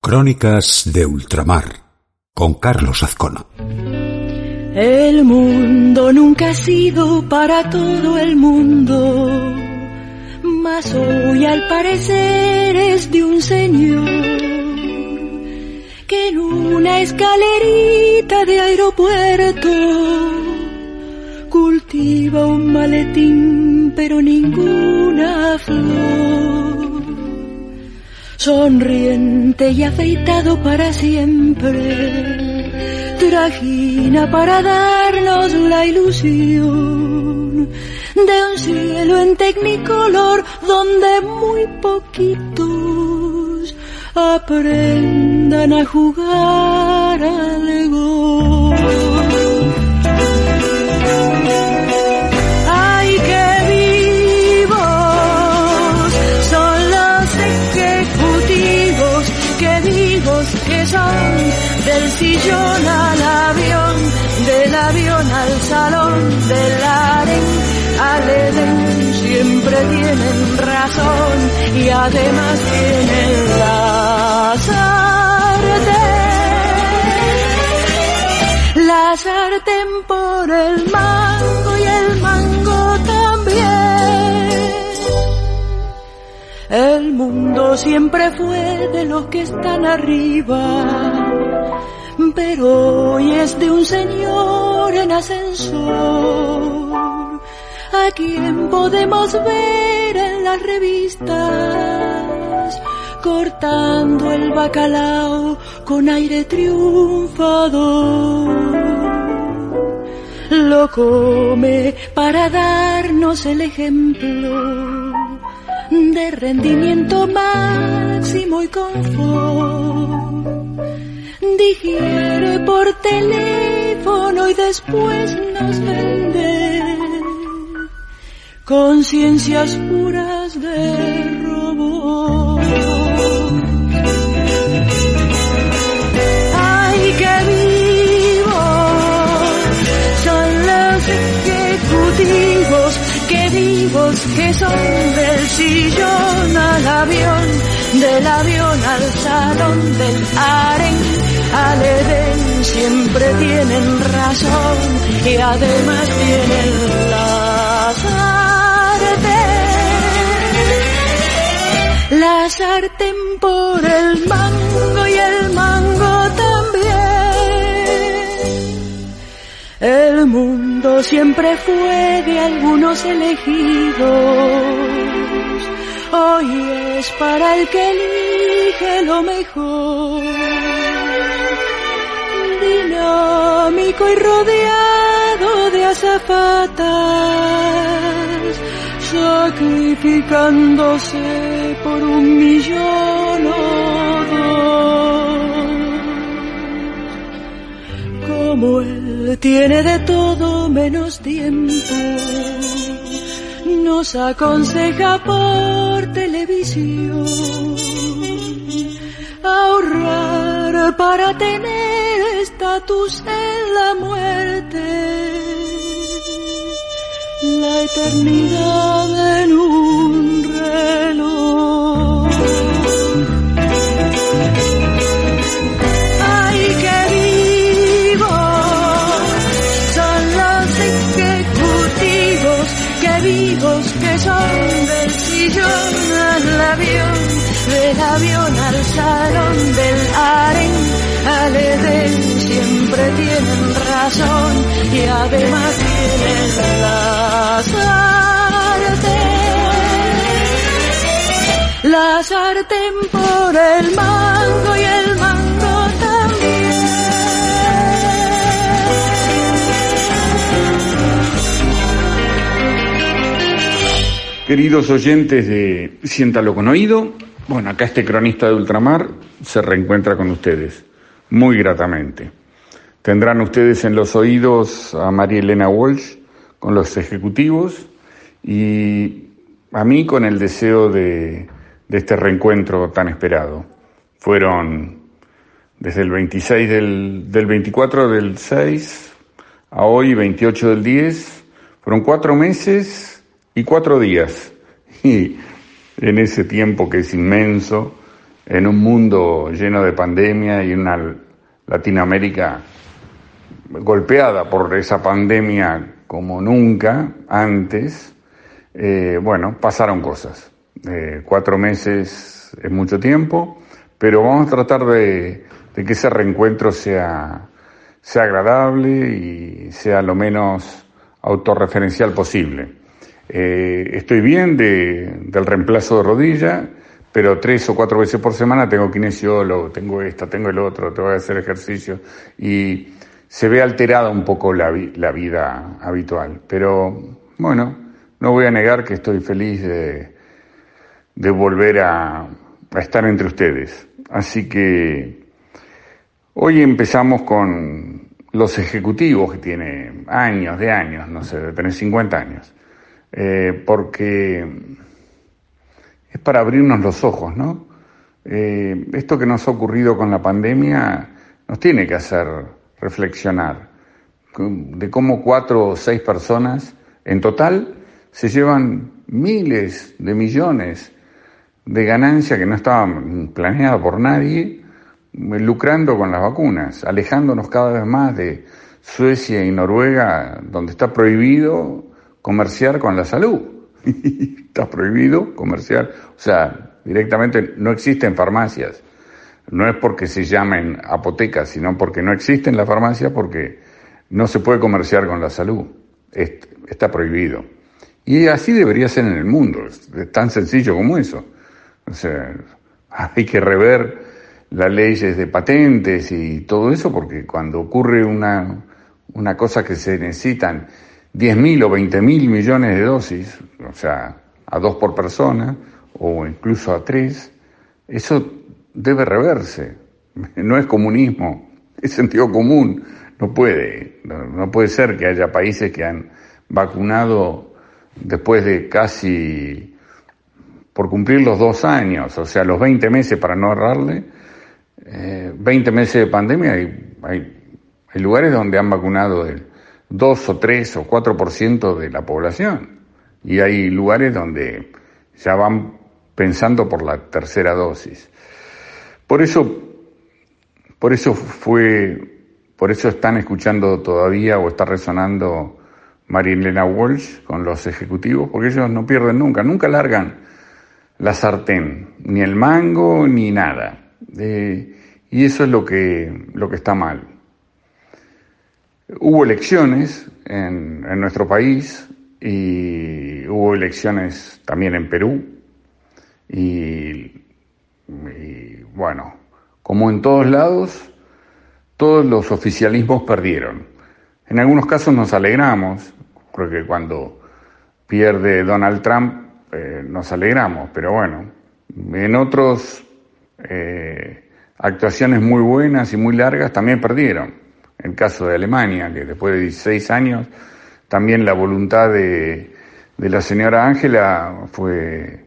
Crónicas de Ultramar con Carlos Azcona. El mundo nunca ha sido para todo el mundo, mas hoy al parecer es de un señor que en una escalerita de aeropuerto cultiva un maletín pero ninguna flor sonriente y afeitado para siempre, trajina para darnos la ilusión de un cielo en tecnicolor donde muy poquitos aprendan a jugar al gol. Del sillón al avión, del avión al salón, del aren al edén, siempre tienen razón y además tienen la sartén. La sartén por el mango y el mango también. El mundo siempre fue de los que están arriba pero hoy es de un señor en ascensor, a quien podemos ver en las revistas, cortando el bacalao con aire triunfador. Lo come para darnos el ejemplo de rendimiento máximo y confort digiere por teléfono y después nos vende conciencias puras de robot. Ay, qué vivos son los ejecutivos, qué vivos que son del sillón al avión, del avión al salón, del aren siempre tienen razón y además tienen la sartén. La sartén por el mango y el mango también. El mundo siempre fue de algunos elegidos. Hoy es para el que elige lo mejor y rodeado de azafatas, sacrificándose por un millón. Como él tiene de todo menos tiempo, nos aconseja por televisión ahorrar para tener estatus en la muerte, la eternidad en un reloj. Tienen razón y además tienen la sartén. La sartén por el mango y el mango también. Queridos oyentes de Siéntalo con oído, Bueno, acá este cronista de ultramar se reencuentra con ustedes, muy gratamente. Tendrán ustedes en los oídos a María Elena Walsh con los ejecutivos y a mí con el deseo de, este reencuentro tan esperado. Fueron desde el 26 del, del 24 del 6 a hoy 28 del 10, fueron cuatro meses y cuatro días. Y en ese tiempo que es inmenso, en un mundo lleno de pandemia y una Latinoamérica golpeada por esa pandemia como nunca antes, eh, bueno, pasaron cosas. Eh, cuatro meses es mucho tiempo, pero vamos a tratar de, que ese reencuentro sea, sea agradable y sea lo menos autorreferencial posible. Eh, estoy bien de, del reemplazo de rodilla, pero tres o cuatro veces por semana tengo kinesiólogo, tengo esta, tengo el otro, tengo que hacer ejercicio y se ve alterada un poco la, la vida habitual. Pero bueno, no voy a negar que estoy feliz de, de volver a, a estar entre ustedes. Así que hoy empezamos con los ejecutivos que tiene años de años, no sé, de tener 50 años. Eh, porque es para abrirnos los ojos, ¿no? Eh, esto que nos ha ocurrido con la pandemia nos tiene que hacer reflexionar de cómo cuatro o seis personas en total se llevan miles de millones de ganancia que no estaban planeadas por nadie, lucrando con las vacunas, alejándonos cada vez más de Suecia y Noruega, donde está prohibido comerciar con la salud. Está prohibido comerciar, o sea, directamente no existen farmacias. No es porque se llamen apotecas, sino porque no existen las farmacias porque no se puede comerciar con la salud. Está prohibido. Y así debería ser en el mundo, es tan sencillo como eso. O sea, hay que rever las leyes de patentes y todo eso porque cuando ocurre una, una cosa que se necesitan 10.000 o 20.000 millones de dosis, o sea, a dos por persona o incluso a tres, eso debe reverse. No es comunismo, es sentido común. No puede, no, puede ser que haya países que han vacunado después de casi por cumplir los dos años, o sea, los 20 meses para no 20 eh, meses de pandemia, hay, hay lugares donde han vacunado el, 2 o 3 o 4% de la población. Y hay lugares donde ya van pensando por la tercera dosis. Por eso, por eso fue, por eso están escuchando todavía o está resonando María Walsh con los ejecutivos, porque ellos no pierden nunca, nunca largan la sartén, ni el mango, ni nada. Eh, y eso es lo que, lo que está mal. Hubo elecciones en, nuestro país y hubo elecciones también en Perú y, bueno, como en todos lados, todos los oficialismos perdieron. En algunos casos nos alegramos, porque cuando pierde Donald Trump eh, nos alegramos, pero bueno, en otros eh, actuaciones muy buenas y muy largas también perdieron el caso de Alemania, que después de 16 años, también la voluntad de, la señora Ángela fue,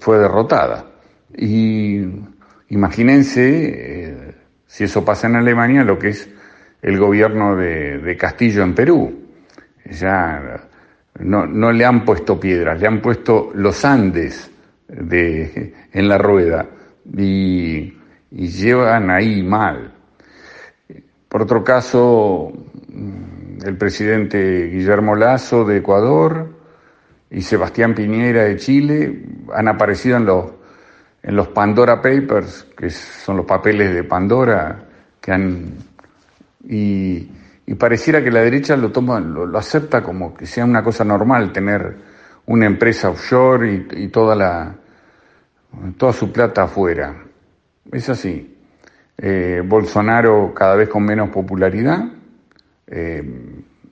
fue derrotada. Y imagínense, eh, si eso pasa en Alemania, lo que es el gobierno de, Castillo en Perú. Ya no, le han puesto piedras, le han puesto los Andes de, en la rueda y, y llevan ahí mal. Por otro caso, mm, el presidente Guillermo Lazo de Ecuador y Sebastián Piñera de Chile han aparecido en los, en los Pandora Papers, que son los papeles de Pandora, que han... Y, pareciera que la derecha lo toma, lo, acepta como que sea una cosa normal tener una empresa offshore y, toda la toda su plata afuera. Es así. Eh, Bolsonaro cada vez con menos popularidad, eh,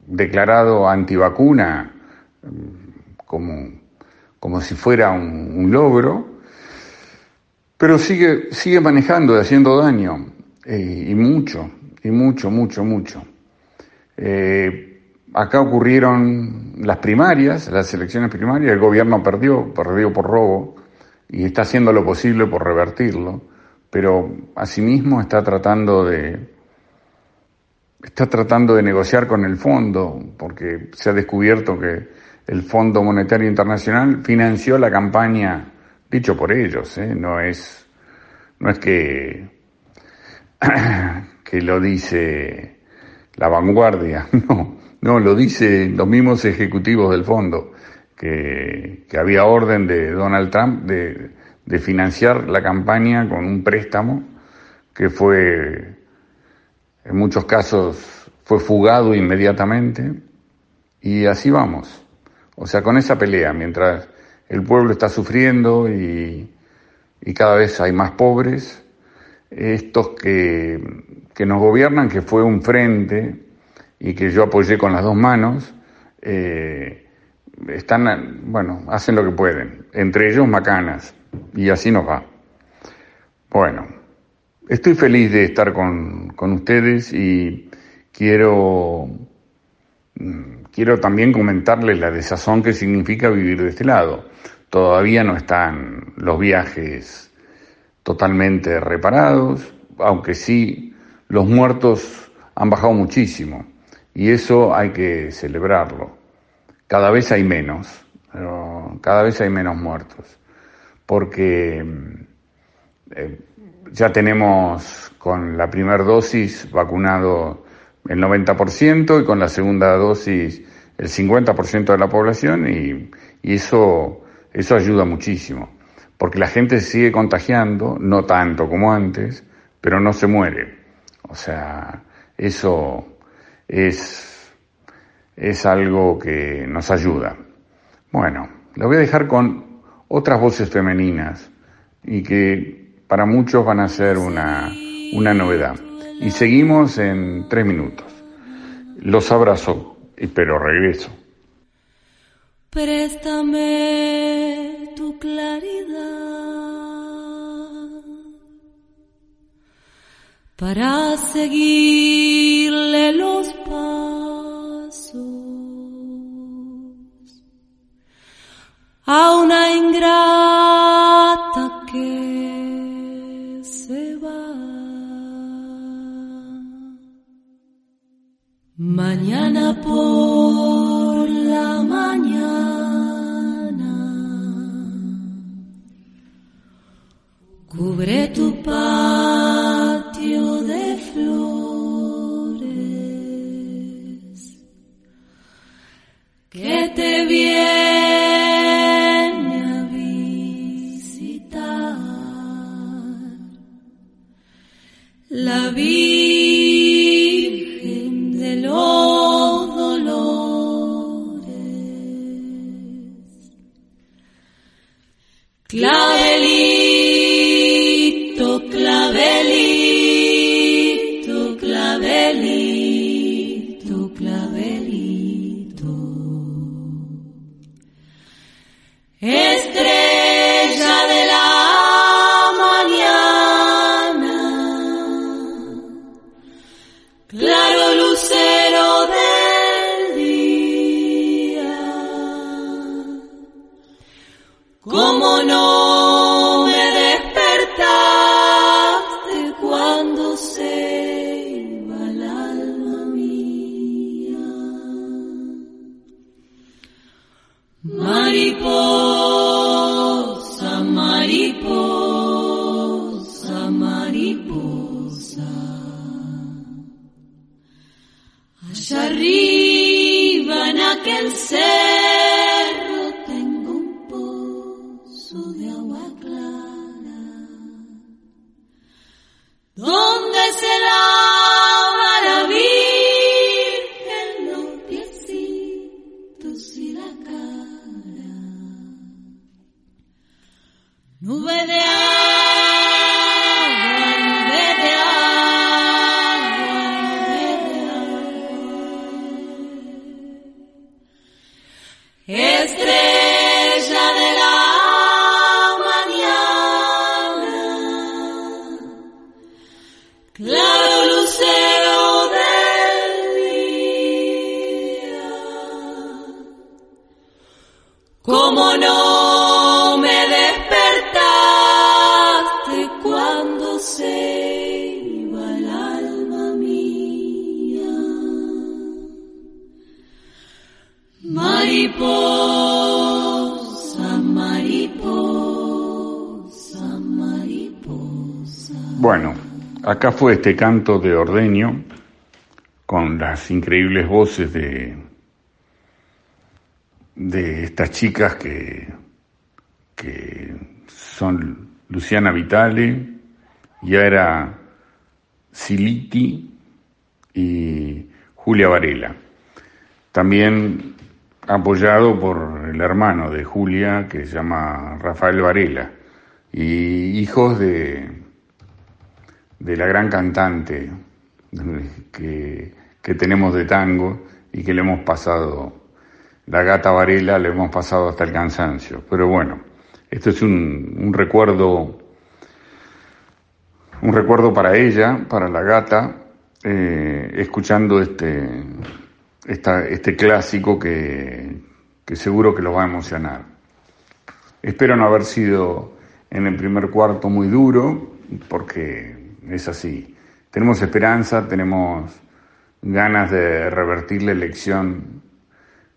declarado antivacuna como, como si fuera un, logro, Pero sigue, sigue manejando y haciendo daño, eh, y mucho, y mucho, mucho, mucho. Eh, acá ocurrieron las primarias, las elecciones primarias, el gobierno perdió, perdió por robo, y está haciendo lo posible por revertirlo, pero asimismo está tratando de está tratando de negociar con el fondo, porque se ha descubierto que el Fondo Monetario Internacional financió la campaña, dicho por ellos, ¿eh? no es no es que que lo dice la vanguardia, no, no, lo dicen los mismos ejecutivos del fondo que, había orden de Donald Trump de, de financiar la campaña con un préstamo que fue, en muchos casos, fue fugado inmediatamente y así vamos. O sea, con esa pelea, mientras el pueblo está sufriendo y, y cada vez hay más pobres, estos que, que, nos gobiernan, que fue un frente y que yo apoyé con las dos manos, eh, están, bueno, hacen lo que pueden, entre ellos macanas, y así nos va. Bueno, estoy feliz de estar con, con ustedes y quiero, mm, quiero también comentarles la desazón que significa vivir de este lado. Todavía no están los viajes totalmente reparados, aunque sí los muertos han bajado muchísimo y eso hay que celebrarlo cada vez hay menos, cada vez hay menos muertos, porque eh, ya tenemos con la primera dosis vacunado el 90% y con la segunda dosis el 50% de la población y, y, eso, eso ayuda muchísimo, porque la gente sigue contagiando, no tanto como antes, pero no se muere. O sea, eso es es algo que nos ayuda. Bueno, lo voy a dejar con otras voces femeninas y que para muchos van a ser una, una novedad. Y seguimos en tres minutos. Los abrazo, pero regreso. Préstame tu claridad para seguirle los pasos a una ingrata que se va. Mañana por la mañana cubre tu patio acá fue este canto de Ordeño con las increíbles voces de, de estas chicas que, que son Luciana Vitale, Yara Siliti y Julia Varela. También apoyado por el hermano de Julia, que se llama Rafael Varela, y hijos de, de la gran cantante que, que tenemos de tango y que le hemos pasado, la gata Varela, le hemos pasado hasta el cansancio. Pero bueno, esto es un, un recuerdo, un recuerdo para ella, para la gata, eh, escuchando este, esta, este clásico que, que seguro que los va a emocionar. Espero no haber sido en el primer cuarto muy duro, porque es así. Tenemos esperanza, tenemos ganas de revertir la elección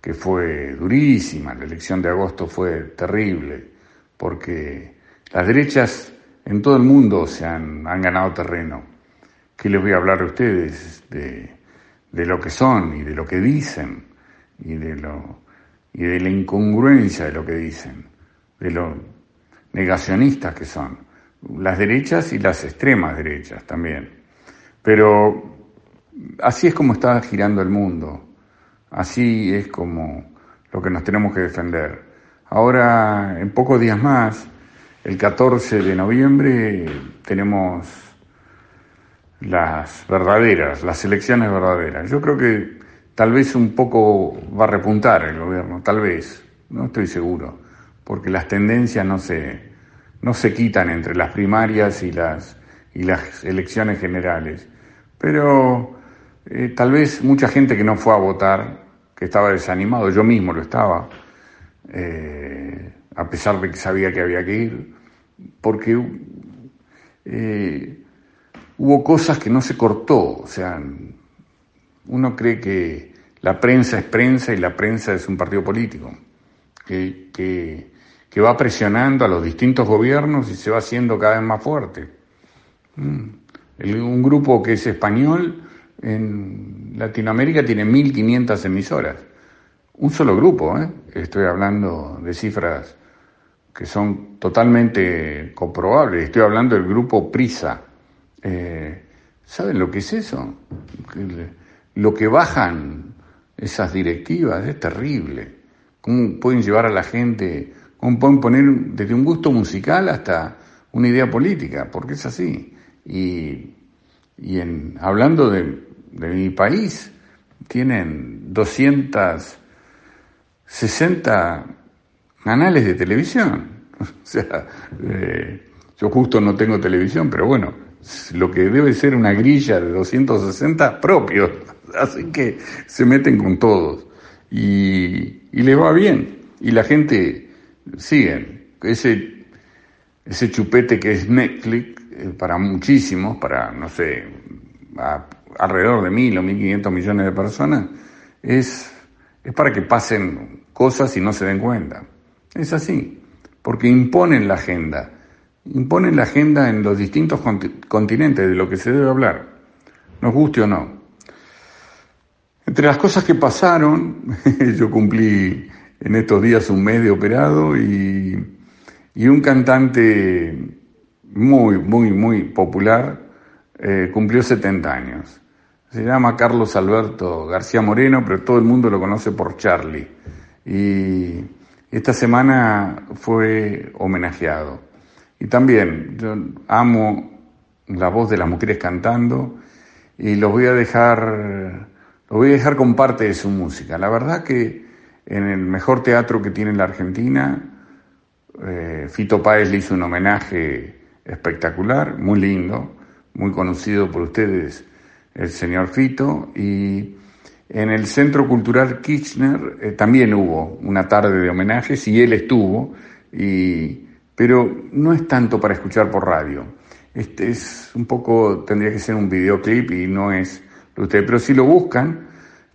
que fue durísima, la elección de agosto fue terrible, porque las derechas en todo el mundo se han, han ganado terreno. ¿Qué les voy a hablar a ustedes de, de lo que son y de lo que dicen y de lo y de la incongruencia de lo que dicen, de lo negacionistas que son, las derechas y las extremas derechas también. Pero así es como está girando el mundo, así es como lo que nos tenemos que defender. Ahora, en pocos días más, el 14 de noviembre, tenemos las verdaderas, las elecciones verdaderas. Yo creo que tal vez un poco va a repuntar el gobierno, tal vez, no estoy seguro, porque las tendencias no se, no se quitan entre las primarias y las, y las elecciones generales. Pero eh, tal vez mucha gente que no fue a votar, que estaba desanimado, yo mismo lo estaba, eh, a pesar de que sabía que había que ir, porque eh, hubo cosas que no se cortó, o sea, uno cree que la prensa es prensa y la prensa es un partido político, que, que, que va presionando a los distintos gobiernos y se va haciendo cada vez más fuerte. Mm. Un grupo que es español en Latinoamérica tiene 1.500 emisoras. Un solo grupo, ¿eh? estoy hablando de cifras que son totalmente comprobables. Estoy hablando del grupo Prisa. Eh, ¿Saben lo que es eso? Lo que bajan esas directivas es terrible. ¿Cómo pueden llevar a la gente, pueden poner desde un gusto musical hasta una idea política? Porque es así. Y, y en, hablando de, de mi país, tienen 260 canales de televisión. O sea, eh, yo justo no tengo televisión, pero bueno, lo que debe ser una grilla de 260 propios. Así que se meten con todos. Y, y les va bien. Y la gente sigue. Ese, ese chupete que es Netflix, eh, para muchísimos, para, no sé, a- alrededor de mil o mil quinientos millones de personas, es, es para que pasen cosas y no se den cuenta. Es así, porque imponen la agenda, imponen la agenda en los distintos conti- continentes de lo que se debe hablar, nos guste o no. Entre las cosas que pasaron, yo cumplí en estos días un mes de operado y, y un cantante muy, muy, muy popular eh, cumplió 70 años. Se llama Carlos Alberto García Moreno, pero todo el mundo lo conoce por Charlie. Y esta semana fue homenajeado. Y también, yo amo la voz de las mujeres cantando y los voy a dejar, los voy a dejar con parte de su música. La verdad que en el mejor teatro que tiene la Argentina, eh, Fito Páez le hizo un homenaje espectacular, muy lindo, muy conocido por ustedes, el señor Fito, y en el Centro Cultural Kirchner eh, también hubo una tarde de homenajes y él estuvo, y, pero no es tanto para escuchar por radio. Este es un poco, tendría que ser un videoclip y no es lo usted, pero si lo buscan,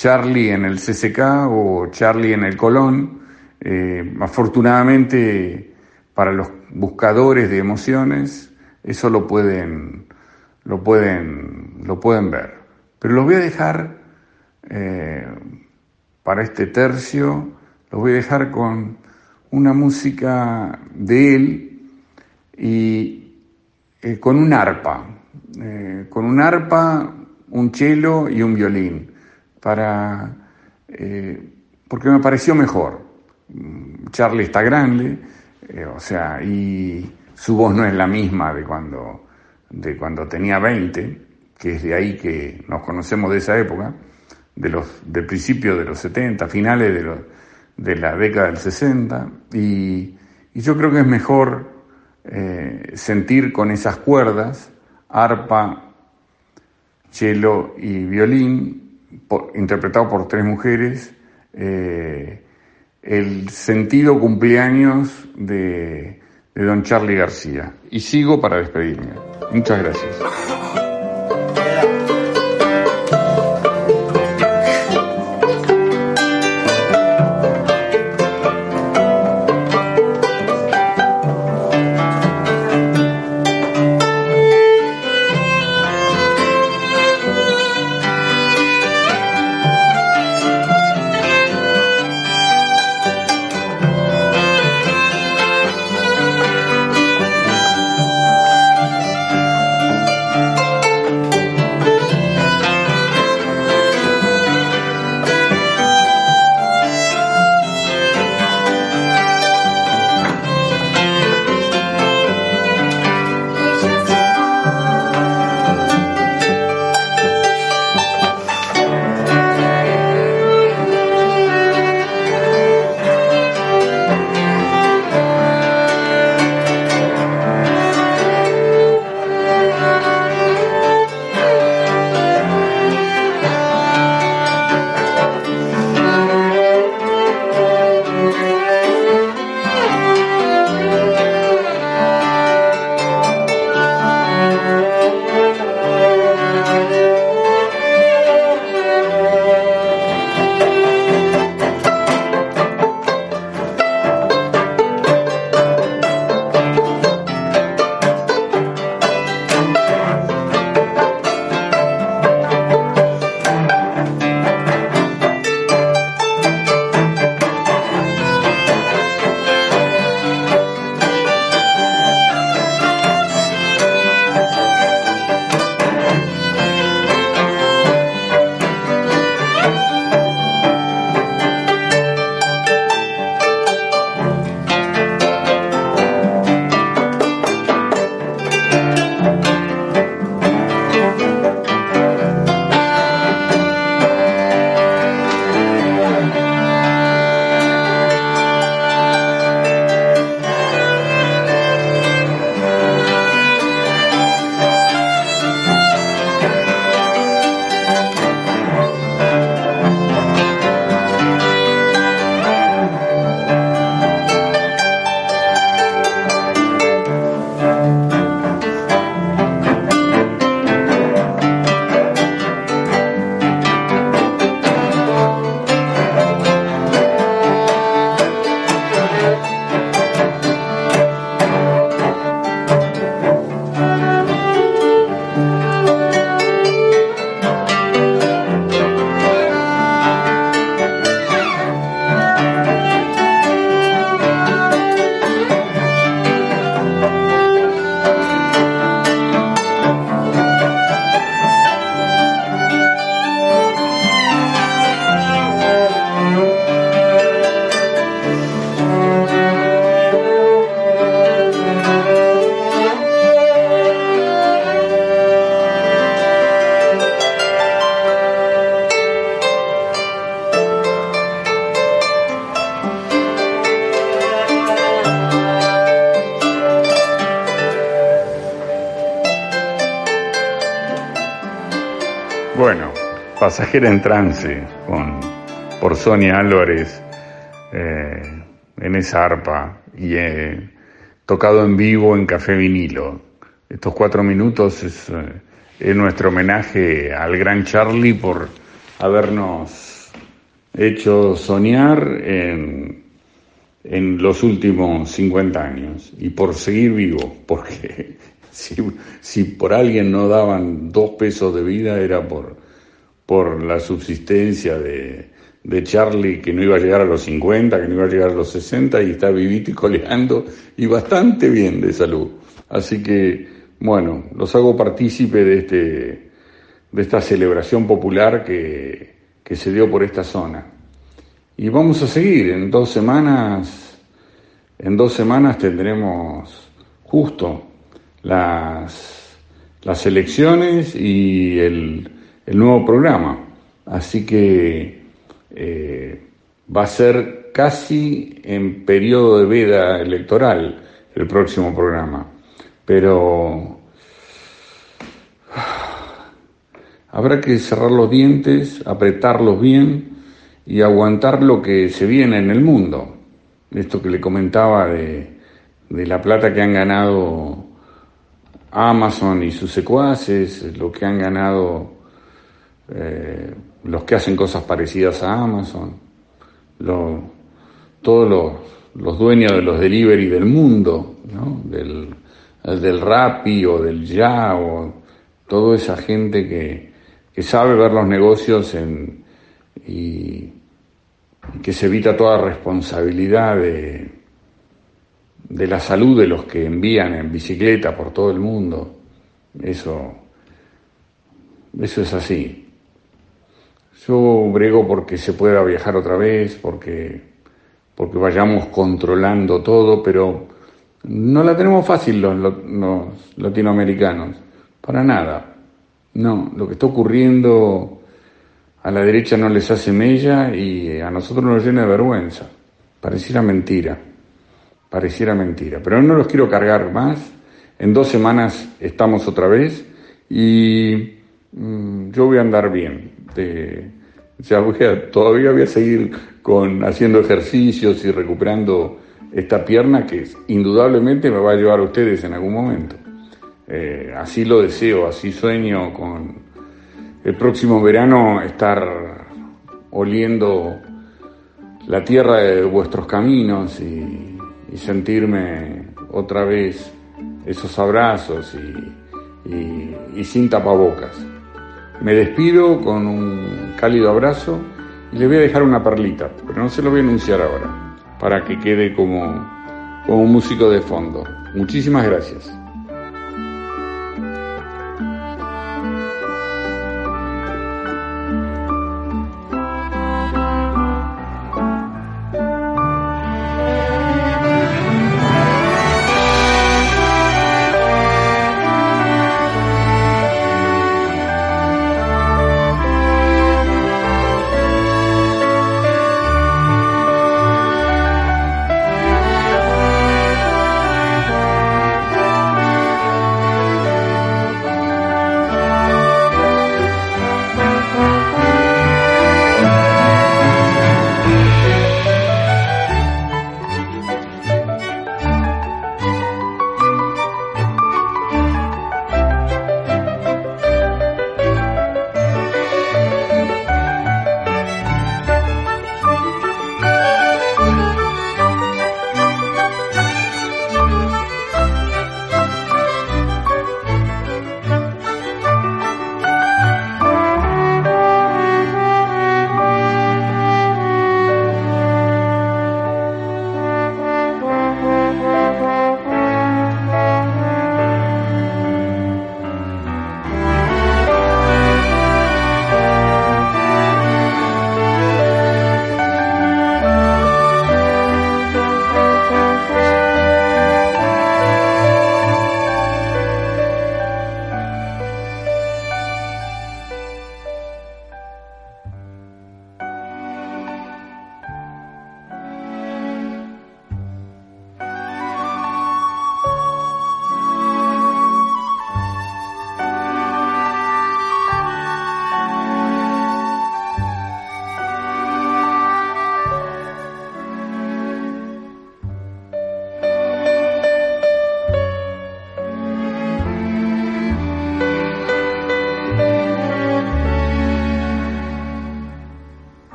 Charlie en el CCK o Charlie en el Colón, eh, afortunadamente para los buscadores de emociones, eso lo pueden, lo pueden, lo pueden ver. Pero los voy a dejar eh, para este tercio, los voy a dejar con una música de él y eh, con un arpa, con un arpa, un cello y un violín, para, porque me pareció mejor. Charlie está grande, o sea, y su voz no es la misma de cuando, de cuando tenía 20, que es de ahí que nos conocemos de esa época, de los, del principio de los 70, finales de, los, de la década del 60, y, yo creo que es mejor eh, sentir con esas cuerdas, arpa, cello y violín, interpretado por tres mujeres, eh, el sentido cumpleaños de, de don Charlie García. Y sigo para despedirme. Muchas gracias. pasajera en trance con, por Sonia Álvarez eh, en esa arpa y eh, tocado en vivo en Café Vinilo. Estos cuatro minutos es, eh, es nuestro homenaje al gran Charlie por habernos hecho soñar en, en los últimos 50 años y por seguir vivo, porque si, si por alguien no daban dos pesos de vida era por, por la subsistencia de, de Charlie que no iba a llegar a los 50, que no iba a llegar a los 60 y está vivito y coleando y bastante bien de salud. Así que, bueno, los hago partícipe de este, de esta celebración popular que, que se dio por esta zona. Y vamos a seguir, en dos semanas, en dos semanas tendremos justo las, las elecciones y el, el nuevo programa. Así que eh, va a ser casi en periodo de veda electoral el próximo programa. Pero habrá que cerrar los dientes, apretarlos bien y aguantar lo que se viene en el mundo. Esto que le comentaba de, de la plata que han ganado Amazon y sus secuaces, lo que han ganado eh, los que hacen cosas parecidas a Amazon, todos los, dueños de los delivery del mundo, ¿no? del, del Rappi o del Ya, o toda esa gente que, que sabe ver los negocios en, y, que se evita toda responsabilidad de, de la salud de los que envían en bicicleta por todo el mundo. Eso, eso es así. Yo brego porque se pueda viajar otra vez, porque, porque vayamos controlando todo, pero no la tenemos fácil los, los latinoamericanos, para nada. No, lo que está ocurriendo a la derecha no les hace mella y a nosotros nos llena de vergüenza. Pareciera mentira, pareciera mentira. Pero no los quiero cargar más. En dos semanas estamos otra vez y mm, yo voy a andar bien. Ya voy a, todavía voy a seguir con haciendo ejercicios y recuperando esta pierna que indudablemente me va a llevar a ustedes en algún momento. Eh, así lo deseo, así sueño con el próximo verano estar oliendo la tierra de vuestros caminos y, sentirme otra vez esos abrazos y sin tapabocas. Me despido con un cálido abrazo y le voy a dejar una perlita, pero no se lo voy a anunciar ahora, para que quede como, como un músico de fondo. Muchísimas gracias.